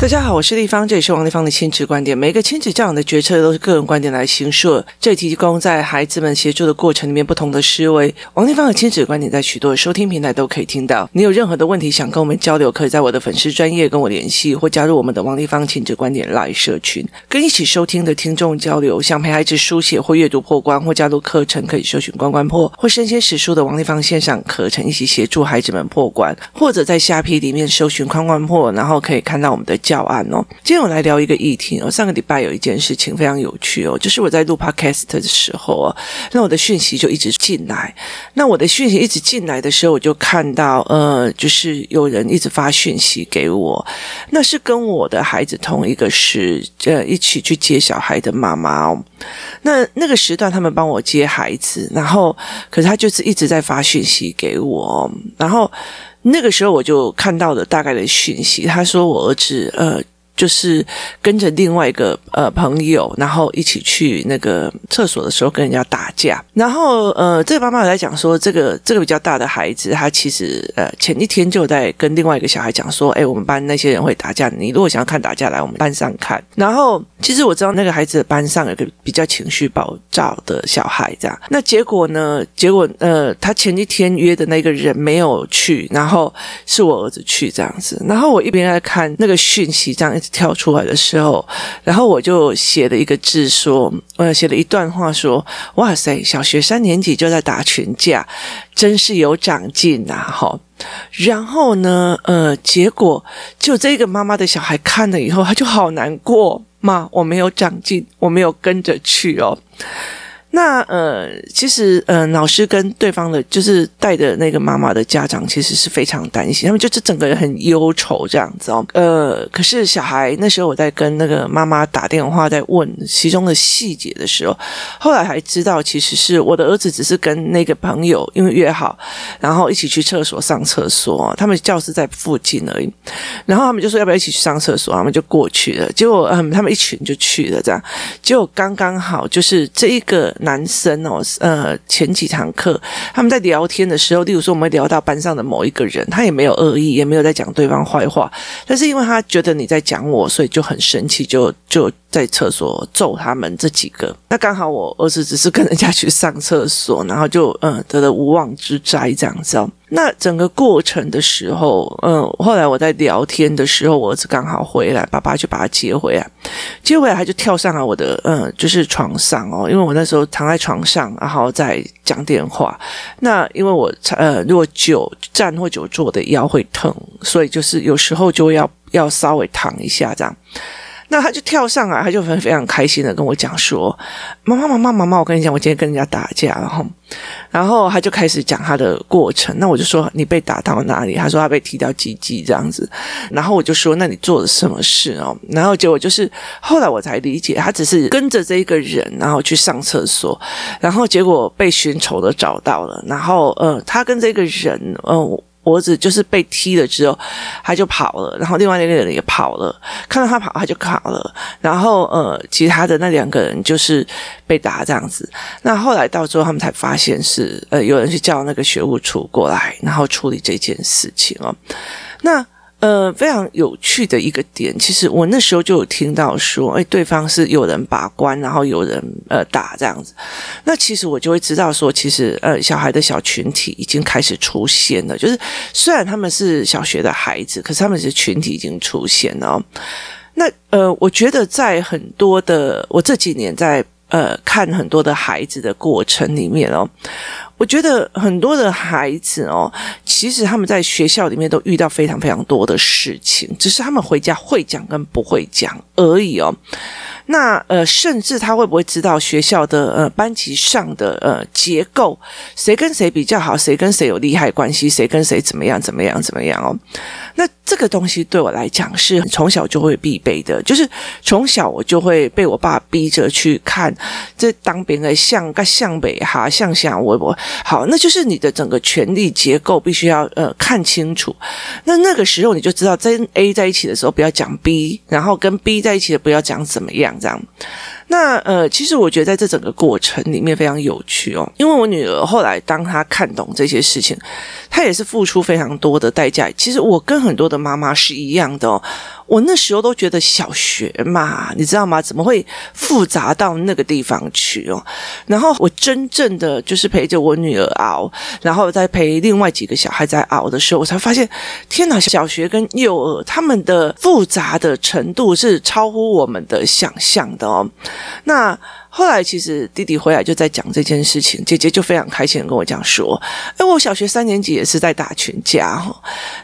大家好，我是丽芳，这里是王丽芳的亲子观点。每个亲子教养的决策都是个人观点来形塑，这里提供在孩子们协助的过程里面不同的思维。王丽芳的亲子观点在许多的收听平台都可以听到。你有任何的问题想跟我们交流，可以在我的粉丝专页跟我联系，或加入我们的王丽芳亲子观点 Live 社群，跟一起收听的听众交流。想陪孩子书写或阅读破关，或加入课程，可以搜寻关关破或生鲜史书的王丽芳线上课程，一起协助孩子们破关，或者在虾皮里面搜寻关关破，然后可以看到我们的。教案哦，今天我来聊一个议题哦。上个礼拜有一件事情非常有趣哦，就是我在录 Podcast 的时候哦，那我的讯息就一直进来。那我的讯息一直进来的时候，我就看到呃，就是有人一直发讯息给我，那是跟我的孩子同一个时呃一起去接小孩的妈妈哦。那那个时段他们帮我接孩子，然后可是他就是一直在发讯息给我，然后。那个时候我就看到了大概的讯息，他说我儿子呃。就是跟着另外一个呃朋友，然后一起去那个厕所的时候跟人家打架，然后呃这个妈妈有在讲说，这个这个比较大的孩子，他其实呃前一天就在跟另外一个小孩讲说，哎，我们班那些人会打架，你如果想要看打架，来我们班上看。然后其实我知道那个孩子的班上有个比较情绪暴躁的小孩，这样。那结果呢？结果呃他前一天约的那个人没有去，然后是我儿子去这样子。然后我一边在看那个讯息，这样一。跳出来的时候，然后我就写了一个字说，呃，写了一段话说，哇塞，小学三年级就在打群架，真是有长进呐，哈。然后呢，呃，结果就这个妈妈的小孩看了以后，他就好难过，妈，我没有长进，我没有跟着去哦。那呃，其实呃，老师跟对方的，就是带的那个妈妈的家长，其实是非常担心，他们就是整个人很忧愁这样子哦。呃，可是小孩那时候我在跟那个妈妈打电话，在问其中的细节的时候，后来还知道，其实是我的儿子只是跟那个朋友因为约好，然后一起去厕所上厕所，他们教室在附近而已，然后他们就说要不要一起去上厕所，他们就过去了。结果嗯，他们一群就去了，这样，结果刚刚好就是这一个。男生哦，呃，前几堂课他们在聊天的时候，例如说我们聊到班上的某一个人，他也没有恶意，也没有在讲对方坏话，但是因为他觉得你在讲我，所以就很生气，就就在厕所揍他们这几个。那刚好我儿子只是跟人家去上厕所，然后就嗯得了无妄之灾这样子哦。那整个过程的时候，嗯，后来我在聊天的时候，我儿子刚好回来，爸爸就把他接回来，接回来他就跳上了我的，嗯，就是床上哦，因为我那时候躺在床上，然后在讲电话。那因为我呃，如果久站或久坐的腰会疼，所以就是有时候就要要稍微躺一下这样。那他就跳上来，他就很非常开心的跟我讲说：“妈妈，妈妈，妈妈，我跟你讲，我今天跟人家打架，然后，然后他就开始讲他的过程。那我就说你被打到哪里？他说他被踢到鸡鸡这样子。然后我就说那你做了什么事哦？然后结果就是后来我才理解，他只是跟着这一个人，然后去上厕所，然后结果被寻仇的找到了，然后呃，他跟这个人呃。”脖子就是被踢了之后，他就跑了，然后另外那个人也跑了，看到他跑，他就跑了，然后呃，其他的那两个人就是被打这样子。那后来到最后，他们才发现是呃，有人去叫那个学务处过来，然后处理这件事情哦。那。呃，非常有趣的一个点，其实我那时候就有听到说，哎，对方是有人把关，然后有人呃打这样子。那其实我就会知道说，其实呃，小孩的小群体已经开始出现了。就是虽然他们是小学的孩子，可是他们是群体已经出现了。那呃，我觉得在很多的我这几年在呃看很多的孩子的过程里面哦。我觉得很多的孩子哦，其实他们在学校里面都遇到非常非常多的事情，只是他们回家会讲跟不会讲而已哦。那呃，甚至他会不会知道学校的呃班级上的呃结构，谁跟谁比较好，谁跟谁有利害关系，谁跟谁怎么样怎么样怎么样哦？那这个东西对我来讲是从小就会必备的，就是从小我就会被我爸逼着去看这当兵的像个像北哈像像我我好，那就是你的整个权力结构必须要呃看清楚。那那个时候你就知道跟 A 在一起的时候不要讲 B，然后跟 B 在一起的不要讲怎么样。这样，那呃，其实我觉得在这整个过程里面非常有趣哦，因为我女儿后来当她看懂这些事情，她也是付出非常多的代价。其实我跟很多的妈妈是一样的哦。我那时候都觉得小学嘛，你知道吗？怎么会复杂到那个地方去哦？然后我真正的就是陪着我女儿熬，然后再陪另外几个小孩在熬的时候，我才发现，天哪！小学跟幼儿他们的复杂的程度是超乎我们的想象的哦。那。后来其实弟弟回来就在讲这件事情，姐姐就非常开心的跟我讲说：“哎，我小学三年级也是在打群架哈。”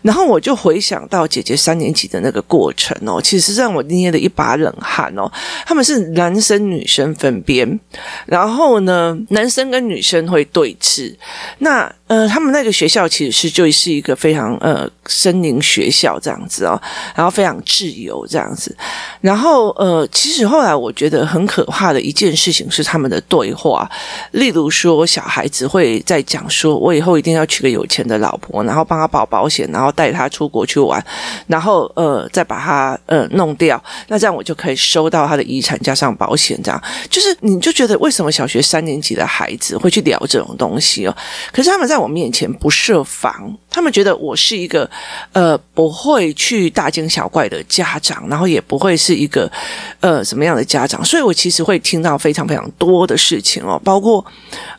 然后我就回想到姐姐三年级的那个过程哦，其实让我捏了一把冷汗哦。他们是男生女生分边，然后呢，男生跟女生会对峙。那呃，他们那个学校其实是就是一个非常呃森林学校这样子哦，然后非常自由这样子。然后呃，其实后来我觉得很可怕的一件事。情是他们的对话，例如说，小孩子会在讲说：“我以后一定要娶个有钱的老婆，然后帮他保保险，然后带他出国去玩，然后呃，再把他呃弄掉，那这样我就可以收到他的遗产加上保险。”这样就是，你就觉得为什么小学三年级的孩子会去聊这种东西哦？可是他们在我面前不设防，他们觉得我是一个呃不会去大惊小怪的家长，然后也不会是一个呃什么样的家长，所以我其实会听到非。常非常多的事情哦，包括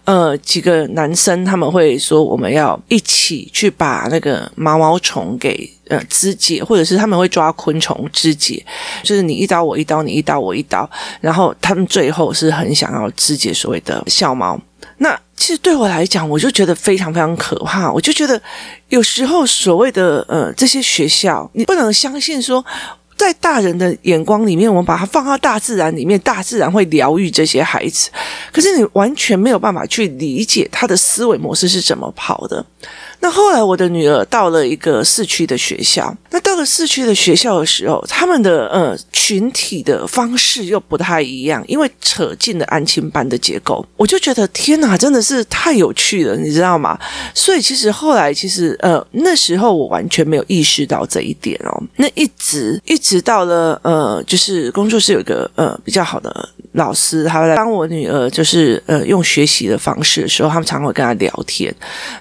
呃几个男生他们会说，我们要一起去把那个毛毛虫给呃肢解，或者是他们会抓昆虫肢解，就是你一刀我一刀，你一刀我一刀，然后他们最后是很想要肢解所谓的小猫。那其实对我来讲，我就觉得非常非常可怕。我就觉得有时候所谓的呃这些学校，你不能相信说。在大人的眼光里面，我们把它放到大自然里面，大自然会疗愈这些孩子。可是你完全没有办法去理解他的思维模式是怎么跑的。那后来，我的女儿到了一个市区的学校。那到了市区的学校的时候，他们的呃群体的方式又不太一样，因为扯进了安亲班的结构。我就觉得天哪，真的是太有趣了，你知道吗？所以其实后来，其实呃那时候我完全没有意识到这一点哦。那一直一直到了呃，就是工作室有一个呃比较好的老师，他来帮我女儿就是呃用学习的方式的时候，他们常会跟他聊天。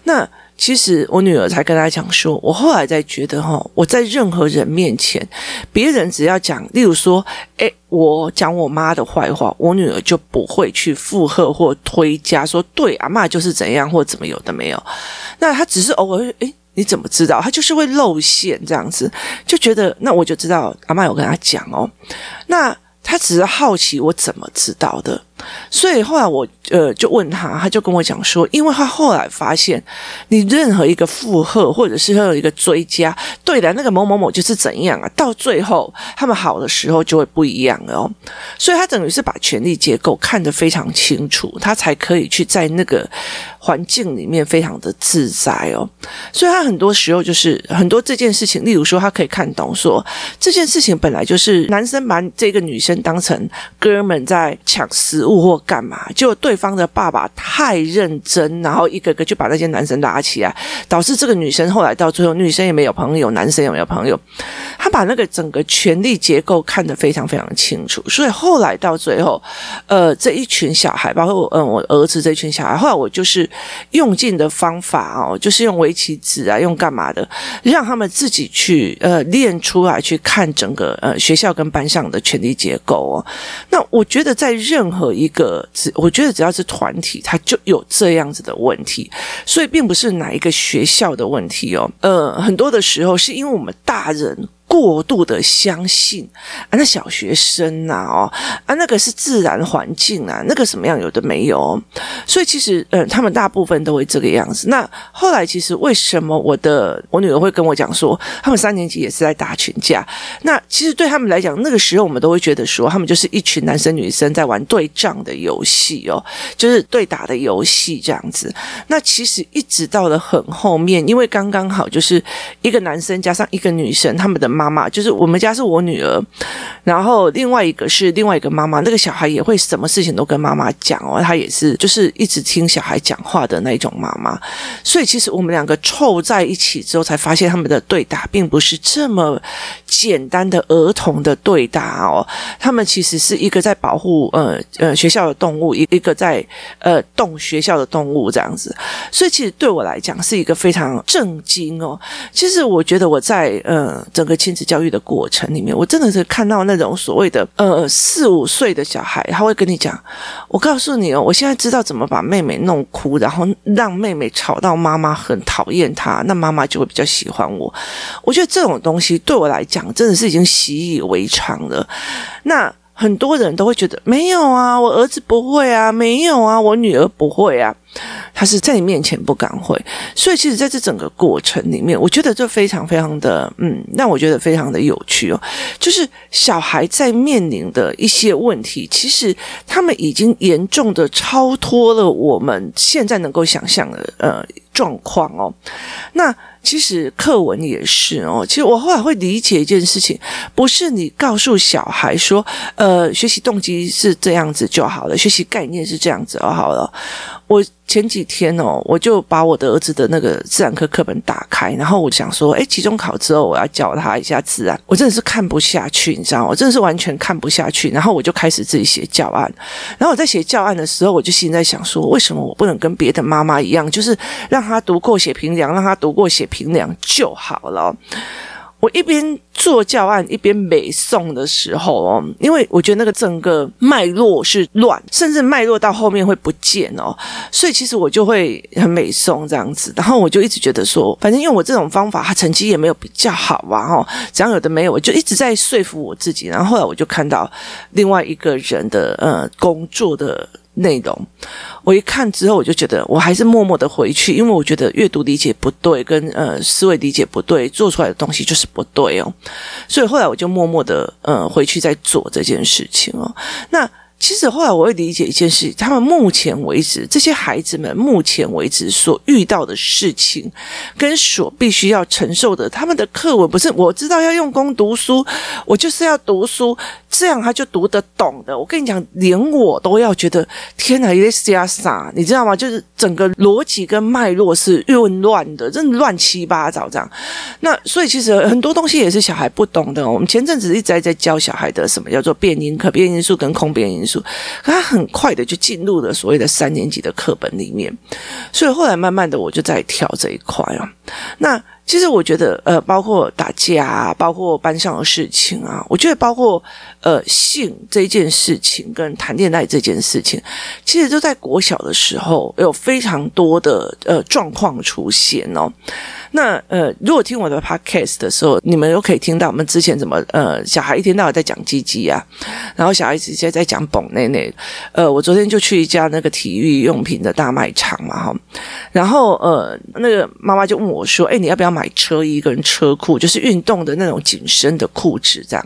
那其实我女儿才跟他讲说，我后来在觉得哈，我在任何人面前，别人只要讲，例如说，诶，我讲我妈的坏话，我女儿就不会去附和或推加说，对，阿嬷就是怎样或怎么有的没有。那他只是偶尔，诶，你怎么知道？他就是会露馅这样子，就觉得那我就知道阿嬷有跟他讲哦，那他只是好奇我怎么知道的。所以后来我呃就问他，他就跟我讲说，因为他后来发现，你任何一个附和或者是任何一个追加，对的，那个某某某就是怎样啊，到最后他们好的时候就会不一样哦。所以他等于是把权力结构看得非常清楚，他才可以去在那个环境里面非常的自在哦。所以他很多时候就是很多这件事情，例如说他可以看懂说这件事情本来就是男生把这个女生当成哥们在抢食物。或干嘛？就对方的爸爸太认真，然后一个个就把那些男生拉起来，导致这个女生后来到最后，女生也没有朋友，男生也没有朋友。他把那个整个权力结构看得非常非常清楚，所以后来到最后，呃，这一群小孩，包括我，嗯、我儿子这一群小孩，后来我就是用尽的方法哦，就是用围棋子啊，用干嘛的，让他们自己去呃练出来，去看整个呃学校跟班上的权力结构哦。那我觉得在任何一一个，只我觉得只要是团体，它就有这样子的问题，所以并不是哪一个学校的问题哦。呃，很多的时候是因为我们大人。过度的相信啊，那小学生呐、哦啊，那个是自然环境啊，那个什么样有的没有，所以其实，嗯，他们大部分都会这个样子。那后来，其实为什么我的我女儿会跟我讲说，他们三年级也是在打群架？那其实对他们来讲，那个时候我们都会觉得说，他们就是一群男生女生在玩对仗的游戏哦，就是对打的游戏这样子。那其实一直到了很后面，因为刚刚好就是一个男生加上一个女生，他们的妈。妈妈，就是我们家是我女儿，然后另外一个是另外一个妈妈，那个小孩也会什么事情都跟妈妈讲哦，她也是就是一直听小孩讲话的那种妈妈，所以其实我们两个凑在一起之后，才发现他们的对打并不是这么简单的儿童的对打哦，他们其实是一个在保护呃呃学校的动物，一一个在呃动学校的动物这样子，所以其实对我来讲是一个非常震惊哦。其实我觉得我在呃整个亲子教育的过程里面，我真的是看到那种所谓的呃四五岁的小孩，他会跟你讲：“我告诉你哦，我现在知道怎么把妹妹弄哭，然后让妹妹吵到妈妈很讨厌她，那妈妈就会比较喜欢我。”我觉得这种东西对我来讲真的是已经习以为常了。那很多人都会觉得没有啊，我儿子不会啊，没有啊，我女儿不会啊。他是在你面前不敢会，所以其实在这整个过程里面，我觉得这非常非常的嗯，让我觉得非常的有趣哦。就是小孩在面临的一些问题，其实他们已经严重的超脱了我们现在能够想象的呃状况哦。那其实课文也是哦。其实我后来会理解一件事情，不是你告诉小孩说，呃，学习动机是这样子就好了，学习概念是这样子就好了。我前几天哦，我就把我的儿子的那个自然科课本打开，然后我想说，哎，期中考之后我要教他一下自然，我真的是看不下去，你知道吗？我真的是完全看不下去，然后我就开始自己写教案。然后我在写教案的时候，我就心里在想说，为什么我不能跟别的妈妈一样，就是让他读过写评量，让他读过写平量就好了。我一边做教案一边美诵的时候哦，因为我觉得那个整个脉络是乱，甚至脉络到后面会不见哦，所以其实我就会很美诵这样子，然后我就一直觉得说，反正用我这种方法，他成绩也没有比较好啊，哦，这样有的没有，我就一直在说服我自己，然后后来我就看到另外一个人的呃工作的。内容，我一看之后，我就觉得我还是默默的回去，因为我觉得阅读理解不对，跟呃思维理解不对，做出来的东西就是不对哦。所以后来我就默默的呃回去再做这件事情哦。那。其实后来我会理解一件事，他们目前为止，这些孩子们目前为止所遇到的事情，跟所必须要承受的，他们的课文不是我知道要用功读书，我就是要读书，这样他就读得懂的。我跟你讲，连我都要觉得天哪，也是呀啥，你知道吗？就是整个逻辑跟脉络是混乱的，真的乱七八糟这样。那所以其实很多东西也是小孩不懂的。我们前阵子一直在教小孩的什么叫做变因、可变因数跟空变因。可他很快的就进入了所谓的三年级的课本里面，所以后来慢慢的我就在跳这一块啊。那其实我觉得，呃，包括打架啊，包括班上的事情啊，我觉得包括呃性这件事情跟谈恋爱这件事情，其实都在国小的时候有非常多的呃状况出现哦。那呃，如果听我的 podcast 的时候，你们都可以听到我们之前怎么呃，小孩一天到晚在讲鸡鸡啊，然后小孩直接在讲蹦内内。呃，我昨天就去一家那个体育用品的大卖场嘛哈，然后呃，那个妈妈就问我说：“哎，你要不要买车衣跟车裤，就是运动的那种紧身的裤子这样？”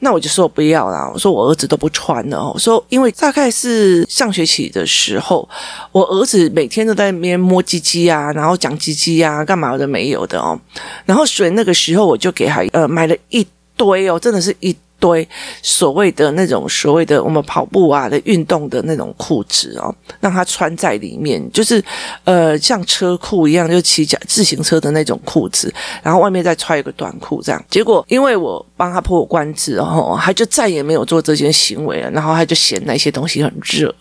那我就说不要啦，我说我儿子都不穿了。我说因为大概是上学期的时候，我儿子每天都在那边摸鸡鸡啊，然后讲鸡鸡啊，干嘛的没有的哦。然后所以那个时候我就给他呃买了一堆哦，真的是一。堆所谓的那种所谓的我们跑步啊的运动的那种裤子哦，让他穿在里面，就是呃像车裤一样，就骑脚自行车的那种裤子，然后外面再穿一个短裤这样。结果因为我帮他破关之后，他就再也没有做这件行为了，然后他就嫌那些东西很热。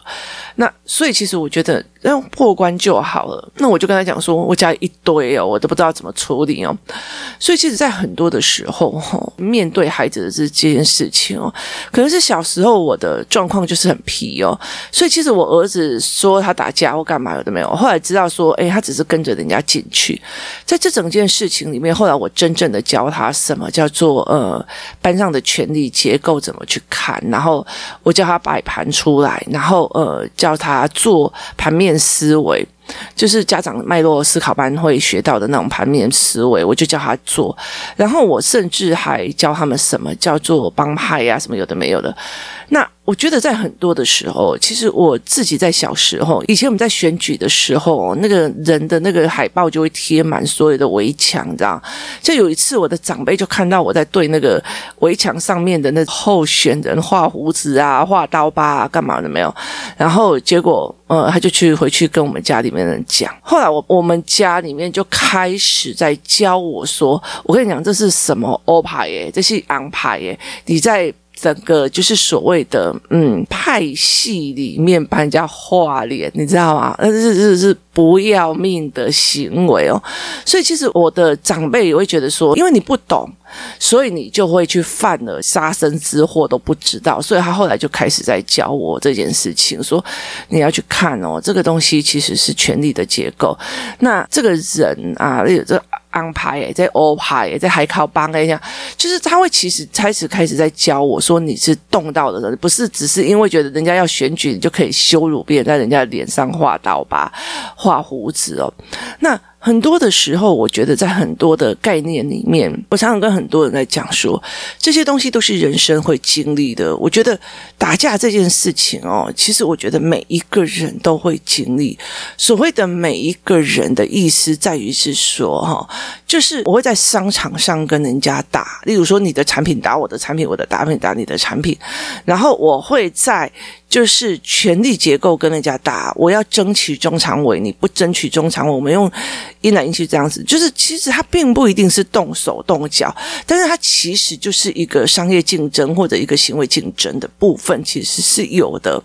那所以其实我觉得让破关就好了。那我就跟他讲说，我家一堆哦，我都不知道怎么处理哦。所以其实，在很多的时候，面对孩子的这这件事情哦，可能是小时候我的状况就是很皮哦。所以其实我儿子说他打架或干嘛有的没有，后来知道说，哎，他只是跟着人家进去。在这整件事情里面，后来我真正的教他什么叫做呃班上的权力结构怎么去看，然后我叫他摆盘出来，然后呃叫。他做盘面变思维，就是家长脉络思考班会学到的那种盘面思维，我就教他做。然后我甚至还教他们什么叫做帮派呀，什么有的没有的。那我觉得在很多的时候，其实我自己在小时候，以前我们在选举的时候，那个人的那个海报就会贴满所有的围墙，这样。就有一次，我的长辈就看到我在对那个围墙上面的那候选人画胡子啊、画刀疤啊，干嘛的没有？然后结果，呃，他就去回去跟我们家里面没人讲。后来我我们家里面就开始在教我说：“我跟你讲，这是什么欧派耶？这是昂牌耶？你在。”整个就是所谓的嗯派系里面帮人家画脸，你知道吗？那是是是不要命的行为哦。所以其实我的长辈也会觉得说，因为你不懂，所以你就会去犯了杀身之祸都不知道。所以他后来就开始在教我这件事情，说你要去看哦，这个东西其实是权力的结构。那这个人啊，这。安排诶，在欧派诶，在海考帮诶，这样就是他会其实开始开始在教我说，你是动到的人，不是只是因为觉得人家要选举，你就可以羞辱别人，在人家脸上画刀疤、画胡子哦，那。很多的时候，我觉得在很多的概念里面，我常常跟很多人在讲说，这些东西都是人生会经历的。我觉得打架这件事情哦，其实我觉得每一个人都会经历。所谓的每一个人的意思，在于是说哈，就是我会在商场上跟人家打，例如说你的产品打我的产品，我的产品打你的产品，然后我会在。就是权力结构跟人家打，我要争取中常委，你不争取中常委，我们用一来一去这样子。就是其实它并不一定是动手动脚，但是它其实就是一个商业竞争或者一个行为竞争的部分，其实是有的。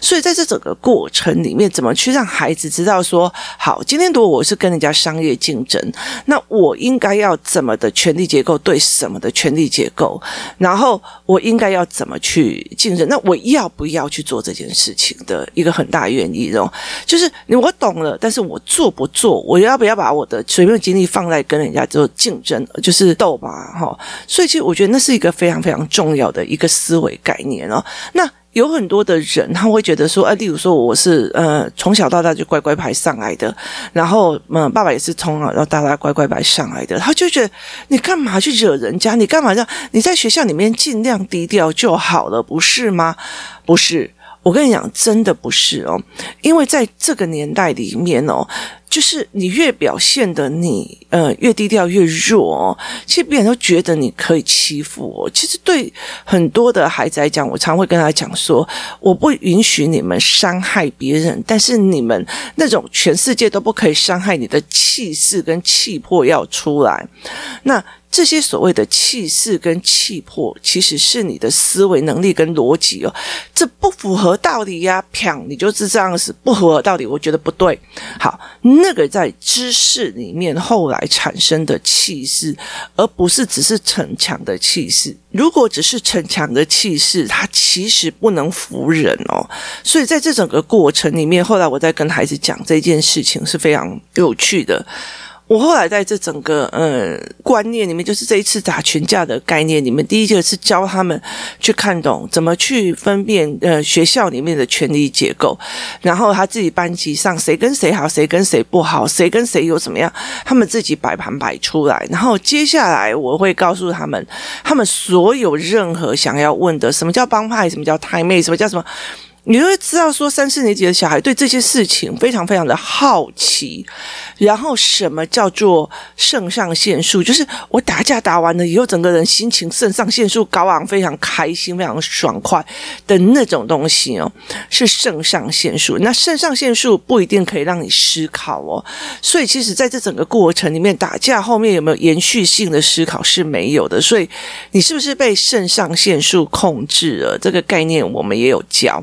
所以在这整个过程里面，怎么去让孩子知道说，好，今天如果我是跟人家商业竞争，那我我应该要怎么的权力结构对什么的权力结构，然后我应该要怎么去竞争？那我要不要去？做这件事情的一个很大原因哦，就是我懂了，但是我做不做？我要不要把我的水平精力放在跟人家做竞争，就是斗吧？哈，所以其实我觉得那是一个非常非常重要的一个思维概念哦。那有很多的人他会觉得说，啊，例如说我是呃从小到大就乖乖牌上来的，然后嗯，爸爸也是从小到大乖乖牌上来的，他就觉得你干嘛去惹人家？你干嘛让你在学校里面尽量低调就好了，不是吗？不是。我跟你讲，真的不是哦，因为在这个年代里面哦，就是你越表现的你呃越低调越弱哦，其实别人都觉得你可以欺负我。其实对很多的孩子来讲，我常会跟他讲说，我不允许你们伤害别人，但是你们那种全世界都不可以伤害你的气势跟气魄要出来。那。这些所谓的气势跟气魄，其实是你的思维能力跟逻辑哦，这不符合道理呀！砰，你就是这样子，不符合道理，我觉得不对。好，那个在知识里面后来产生的气势，而不是只是逞强的气势。如果只是逞强的气势，它其实不能服人哦。所以在这整个过程里面，后来我在跟孩子讲这件事情是非常有趣的。我后来在这整个呃观念里面，就是这一次打群架的概念里面，第一个是教他们去看懂怎么去分辨呃学校里面的权力结构，然后他自己班级上谁跟谁好，谁跟谁不好，谁跟谁有怎么样，他们自己摆盘摆出来。然后接下来我会告诉他们，他们所有任何想要问的，什么叫帮派，什么叫太妹，什么叫什么。你就会知道，说三四年级的小孩对这些事情非常非常的好奇，然后什么叫做肾上腺素？就是我打架打完了以后，整个人心情肾上腺素高昂，非常开心，非常爽快的那种东西哦，是肾上腺素。那肾上腺素不一定可以让你思考哦，所以其实在这整个过程里面，打架后面有没有延续性的思考是没有的。所以你是不是被肾上腺素控制了？这个概念我们也有教。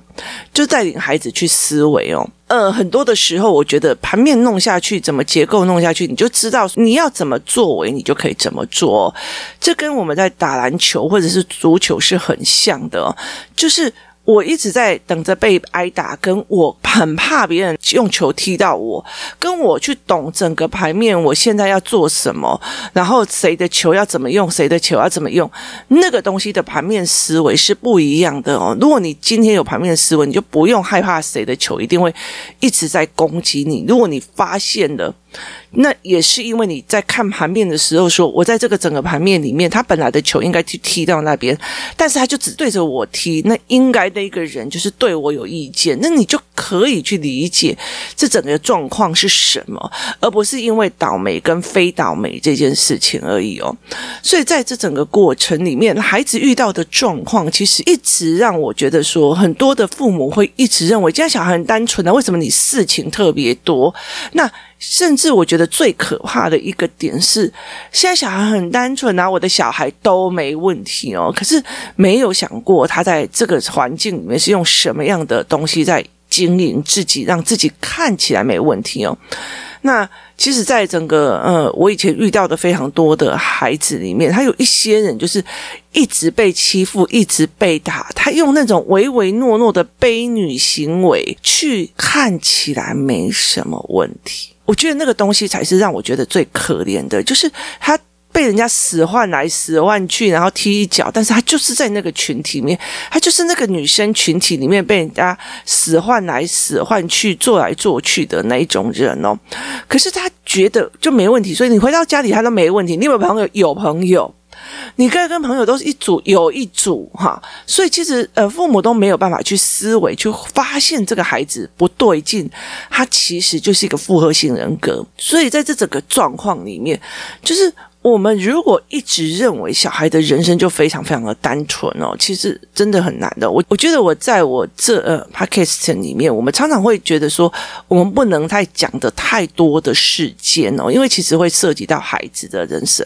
就带领孩子去思维哦，呃，很多的时候，我觉得盘面弄下去，怎么结构弄下去，你就知道你要怎么作为，你就可以怎么做。这跟我们在打篮球或者是足球是很像的，就是。我一直在等着被挨打，跟我很怕别人用球踢到我，跟我去懂整个盘面，我现在要做什么，然后谁的球要怎么用，谁的球要怎么用，那个东西的盘面思维是不一样的哦。如果你今天有盘面思维，你就不用害怕谁的球一定会一直在攻击你。如果你发现了。那也是因为你在看盘面的时候说，我在这个整个盘面里面，他本来的球应该去踢到那边，但是他就只对着我踢，那应该那个人就是对我有意见，那你就可以去理解这整个状况是什么，而不是因为倒霉跟非倒霉这件事情而已哦。所以在这整个过程里面，孩子遇到的状况，其实一直让我觉得说，很多的父母会一直认为，家小孩很单纯的，为什么你事情特别多？那甚至我觉得最可怕的一个点是，现在小孩很单纯啊，我的小孩都没问题哦。可是没有想过，他在这个环境里面是用什么样的东西在经营自己，让自己看起来没问题哦。那其实，在整个呃，我以前遇到的非常多的孩子里面，他有一些人就是一直被欺负，一直被打，他用那种唯唯诺诺的卑女行为去看起来没什么问题。我觉得那个东西才是让我觉得最可怜的，就是他被人家使唤来使唤去，然后踢一脚，但是他就是在那个群体里面，他就是那个女生群体里面被人家使唤来使唤去，做来做去的那一种人哦。可是他觉得就没问题，所以你回到家里他都没问题。你有没有朋友？有朋友。你跟跟朋友都是一组有一组哈，所以其实呃父母都没有办法去思维去发现这个孩子不对劲，他其实就是一个复合性人格。所以在这整个状况里面，就是我们如果一直认为小孩的人生就非常非常的单纯哦，其实真的很难的。我我觉得我在我这呃 podcast 里面，我们常常会觉得说，我们不能太讲的太多的事件哦，因为其实会涉及到孩子的人生。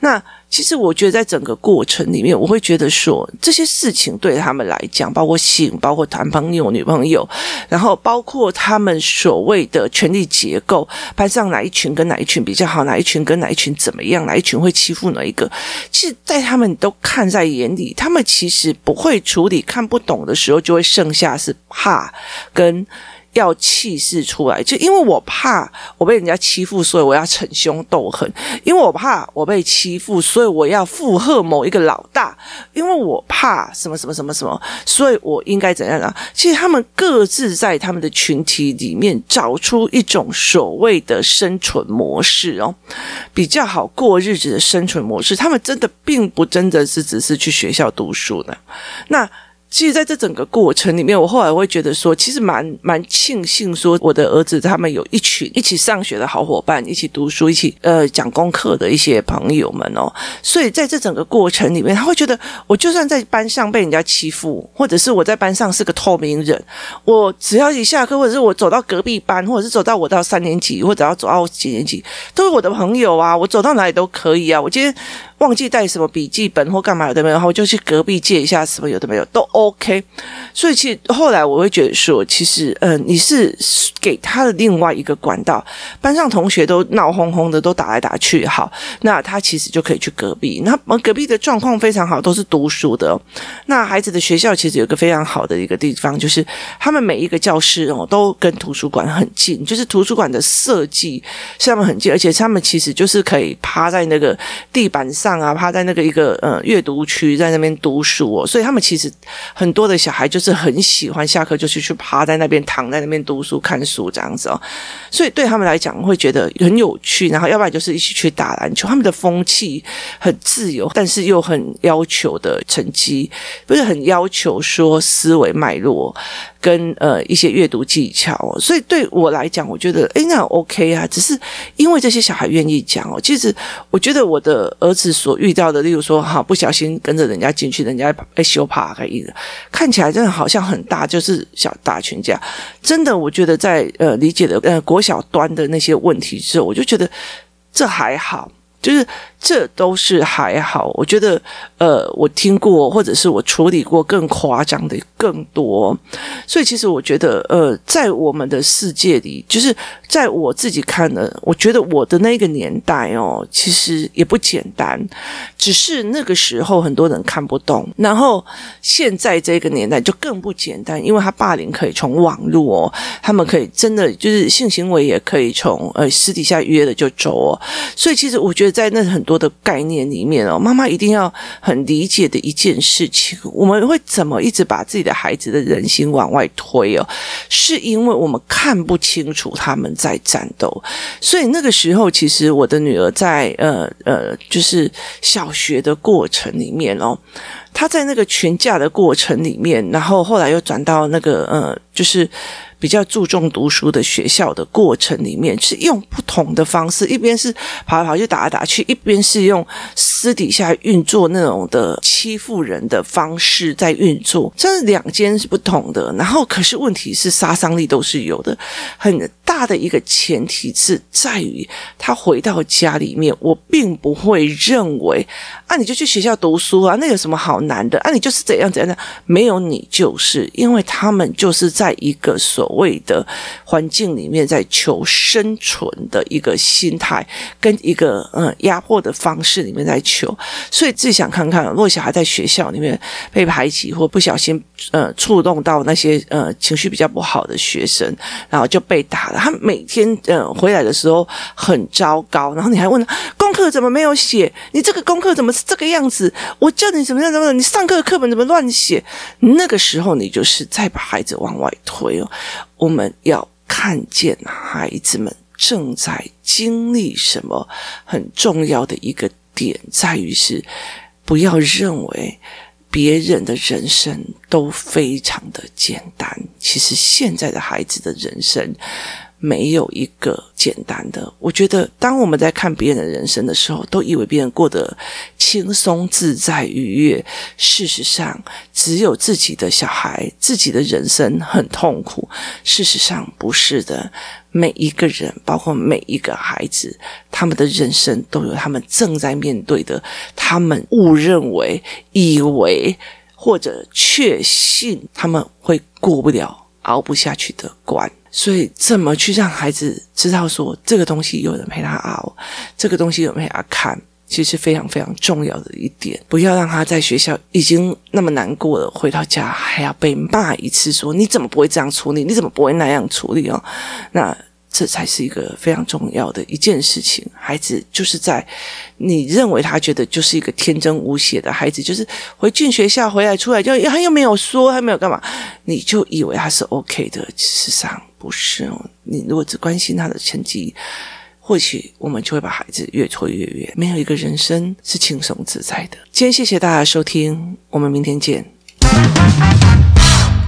那其实我觉得，在整个过程里面，我会觉得说，这些事情对他们来讲，包括性，包括谈朋友、女朋友，然后包括他们所谓的权力结构，班上哪一群跟哪一群比较好，哪一群跟哪一群怎么样，哪一群会欺负哪一个，其实，在他们都看在眼里，他们其实不会处理，看不懂的时候，就会剩下是怕跟。要气势出来，就因为我怕我被人家欺负，所以我要逞凶斗狠；因为我怕我被欺负，所以我要附和某一个老大；因为我怕什么什么什么什么，所以我应该怎样啊？其实他们各自在他们的群体里面找出一种所谓的生存模式哦，比较好过日子的生存模式。他们真的并不真的是只是去学校读书的，那。其实，在这整个过程里面，我后来会觉得说，其实蛮蛮庆幸，说我的儿子他们有一群一起上学的好伙伴，一起读书，一起呃讲功课的一些朋友们哦。所以，在这整个过程里面，他会觉得，我就算在班上被人家欺负，或者是我在班上是个透明人，我只要一下课，或者是我走到隔壁班，或者是走到我到三年级，或者要走到几年级，都是我的朋友啊，我走到哪里都可以啊。我今天。忘记带什么笔记本或干嘛的没有，然后就去隔壁借一下什么有的没有都 OK。所以其实后来我会觉得说，其实嗯、你是给他的另外一个管道，班上同学都闹哄哄的，都打来打去，好，那他其实就可以去隔壁。那隔壁的状况非常好，都是读书的。那孩子的学校其实有个非常好的一个地方，就是他们每一个教室哦都跟图书馆很近，就是图书馆的设计是他们很近，而且他们其实就是可以趴在那个地板上。啊，趴在那个一个呃阅读区，在那边读书哦，所以他们其实很多的小孩就是很喜欢下课就是去趴在那边躺在那边读书看书这样子哦，所以对他们来讲会觉得很有趣，然后要不然就是一起去打篮球，他们的风气很自由，但是又很要求的成绩，不是很要求说思维脉络。跟呃一些阅读技巧哦，所以对我来讲，我觉得诶那 OK 啊。只是因为这些小孩愿意讲哦，其实我觉得我的儿子所遇到的，例如说哈不小心跟着人家进去，人家被羞怕可以，看起来真的好像很大，就是小打群架。真的，我觉得在呃理解的呃国小端的那些问题之后，我就觉得这还好。就是这都是还好。我觉得，呃，我听过或者是我处理过更夸张的更多。所以，其实我觉得，呃，在我们的世界里，就是在我自己看的，我觉得我的那个年代哦，其实也不简单。只是那个时候很多人看不懂，然后现在这个年代就更不简单，因为他霸凌可以从网络哦，他们可以真的就是性行为也可以从呃私底下约了就走哦。所以，其实我觉得在那很多的概念里面哦，妈妈一定要很理解的一件事情，我们会怎么一直把自己的孩子的人心往外推哦？是因为我们看不清楚他们在战斗。所以那个时候，其实我的女儿在呃呃，就是小学的过程里面哦，他在那个群架的过程里面，然后后来又转到那个呃，就是。比较注重读书的学校的过程里面，是用不同的方式，一边是跑来跑去打来打去，一边是用私底下运作那种的欺负人的方式在运作，这是两间是不同的。然后，可是问题是杀伤力都是有的，很大的一个前提是在于他回到家里面，我并不会认为啊，你就去学校读书啊，那有什么好难的啊？你就是怎样怎样的，没有你就是，因为他们就是在一个所。谓的环境里面，在求生存的一个心态，跟一个嗯压迫的方式里面在求，所以自己想看看，如果小孩在学校里面被排挤，或不小心呃触动到那些呃情绪比较不好的学生，然后就被打了。他每天呃回来的时候很糟糕，然后你还问他功课怎么没有写？你这个功课怎么是这个样子？我叫你怎么样怎么你上课课本怎么乱写？那个时候你就是在把孩子往外推哦。我们要看见孩子们正在经历什么，很重要的一个点在于是，不要认为别人的人生都非常的简单。其实现在的孩子的人生。没有一个简单的。我觉得，当我们在看别人的人生的时候，都以为别人过得轻松自在、愉悦。事实上，只有自己的小孩、自己的人生很痛苦。事实上，不是的。每一个人，包括每一个孩子，他们的人生都有他们正在面对的，他们误认为、以为或者确信他们会过不了、熬不下去的关。所以，怎么去让孩子知道说这个东西有人陪他熬，这个东西有人陪他看，其实非常非常重要的一点。不要让他在学校已经那么难过了，回到家还要被骂一次，说你怎么不会这样处理？你怎么不会那样处理哦？那。这才是一个非常重要的一件事情。孩子就是在你认为他觉得就是一个天真无邪的孩子，就是回进学校回来出来就他又没有说，他没有干嘛，你就以为他是 OK 的。事实上不是哦。你如果只关心他的成绩，或许我们就会把孩子越拖越远。没有一个人生是轻松自在的。今天谢谢大家收听，我们明天见。